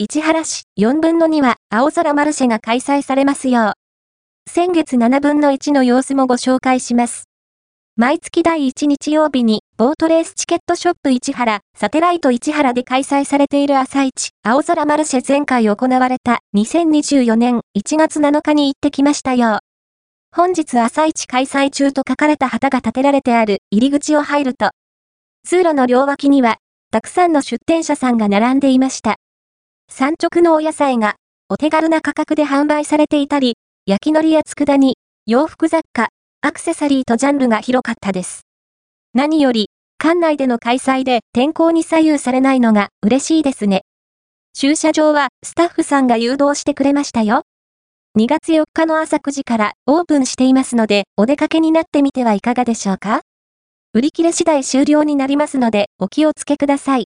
市原市4分の2は青空マルシェが開催されますよう。先月7分の1の様子もご紹介します。毎月第1日曜日に、ボートレースチケットショップ市原、サテライト市原で開催されている朝市、青空マルシェ前回行われた2024年1月7日に行ってきましたよ。本日朝市開催中と書かれた旗が立てられてある入り口を入ると、通路の両脇には、たくさんの出店者さんが並んでいました。産直のお野菜が、お手軽な価格で販売されていたり、焼き海苔や佃煮、洋服雑貨、アクセサリーとジャンルが広かったです。何より、館内での開催で天候に左右されないのが嬉しいですね。駐車場はスタッフさんが誘導してくれましたよ。2月4日の朝9時からオープンしていますので、お出かけになってみてはいかがでしょうか売り切れ次第終了になりますので、お気をつけください。